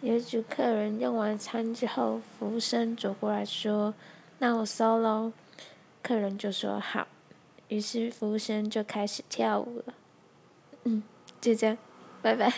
有一组客人用完餐之后，服务生走过来说：“那我收喽。”客人就说：“好。”于是服务生就开始跳舞了。嗯，就这样，拜拜。